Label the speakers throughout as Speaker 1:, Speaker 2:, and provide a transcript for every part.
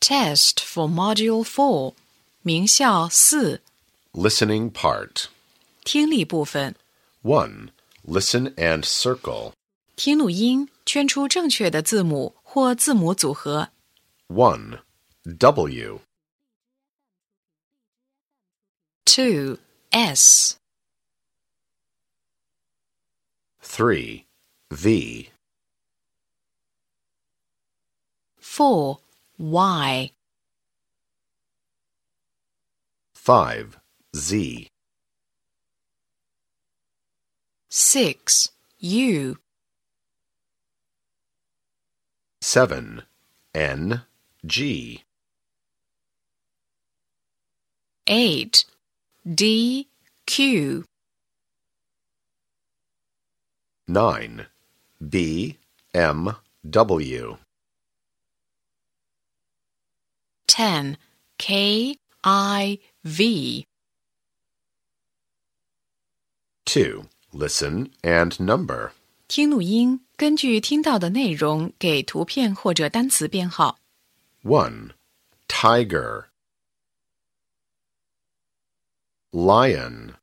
Speaker 1: Test for Module 4, 名校四
Speaker 2: Listening Part
Speaker 1: 听力部分
Speaker 2: 1. Listen and circle
Speaker 1: 听录音，圈出正确的字母或字母组合。
Speaker 2: 1. W
Speaker 1: 2. S
Speaker 2: 3. V
Speaker 1: 4. Y,
Speaker 2: 5. Z.
Speaker 1: 6. U.
Speaker 2: 7. N. G.
Speaker 1: 8. D. Q.
Speaker 2: 9. B. M. W.
Speaker 1: Ten K I V
Speaker 2: 2. Listen and number.
Speaker 1: 听录音，根据听到的内容给图片或者单词编号。
Speaker 2: 1. Tiger. Lion.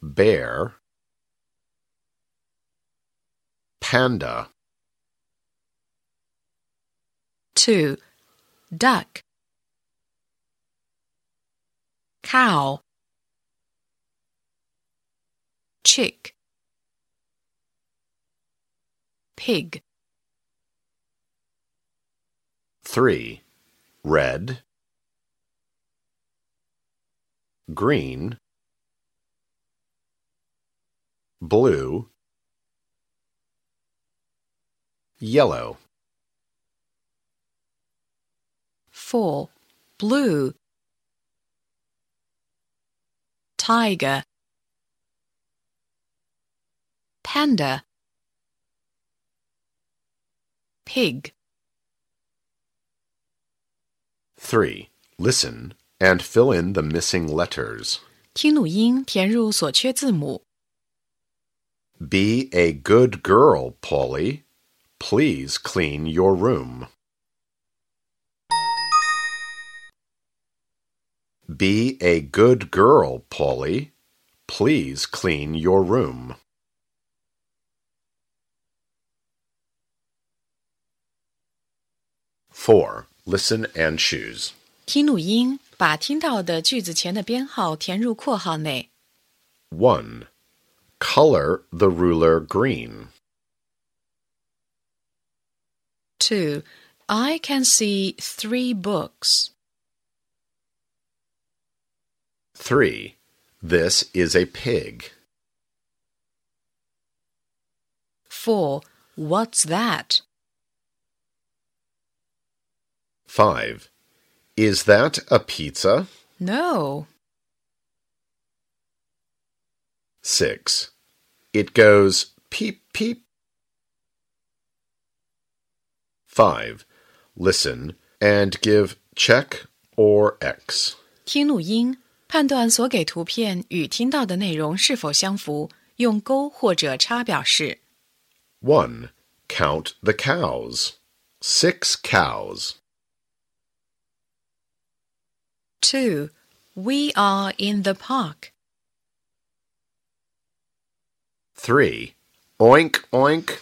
Speaker 2: Bear. Panda.
Speaker 1: Two Duck Cow Chick Pig
Speaker 2: 3. Red. Green. Blue. Yellow.
Speaker 1: Four Blue Tiger Panda Pig
Speaker 2: 3. Listen and fill in the missing letters.
Speaker 1: 听录音，填入所缺字母。
Speaker 2: Be a good girl, Polly. Please clean your room. Be a good girl, Polly. Please clean your room. Four. Listen and choose.
Speaker 1: 听录音，把听到的句子前的编号填入括号内。
Speaker 2: 1. Color the ruler green.
Speaker 1: Two, I can see three books.
Speaker 2: 3. This is a pig.
Speaker 1: Four, what's that?
Speaker 2: 5. Is that a pizza?
Speaker 1: No.
Speaker 2: 6. It goes peep peep. 5. Listen and give check or X.
Speaker 1: 听录音， 判断所给图片与听到的内容是否相符，用勾或者叉表示。
Speaker 2: 1. Count the cows. 6 cows.
Speaker 1: Two, we are in the park.
Speaker 2: 3. Oink oink.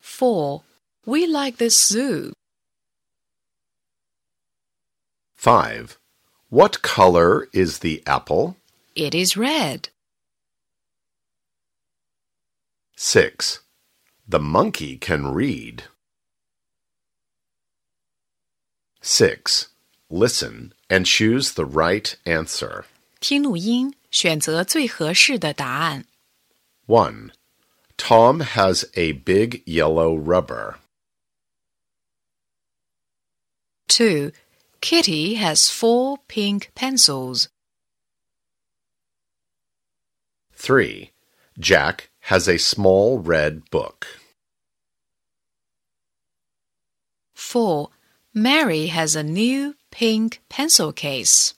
Speaker 1: Four, we like this zoo.
Speaker 2: 5. What color is the apple?
Speaker 1: It is red.
Speaker 2: 6. The monkey can read. 6. Listen and choose the right answer.
Speaker 1: 听录音，选择最合适的答案。
Speaker 2: 1. Tom has a big yellow rubber.
Speaker 1: Two, Kitty has four pink pencils.
Speaker 2: 3. Jack has a small red book.
Speaker 1: Four, Mary has a new pink pencil case.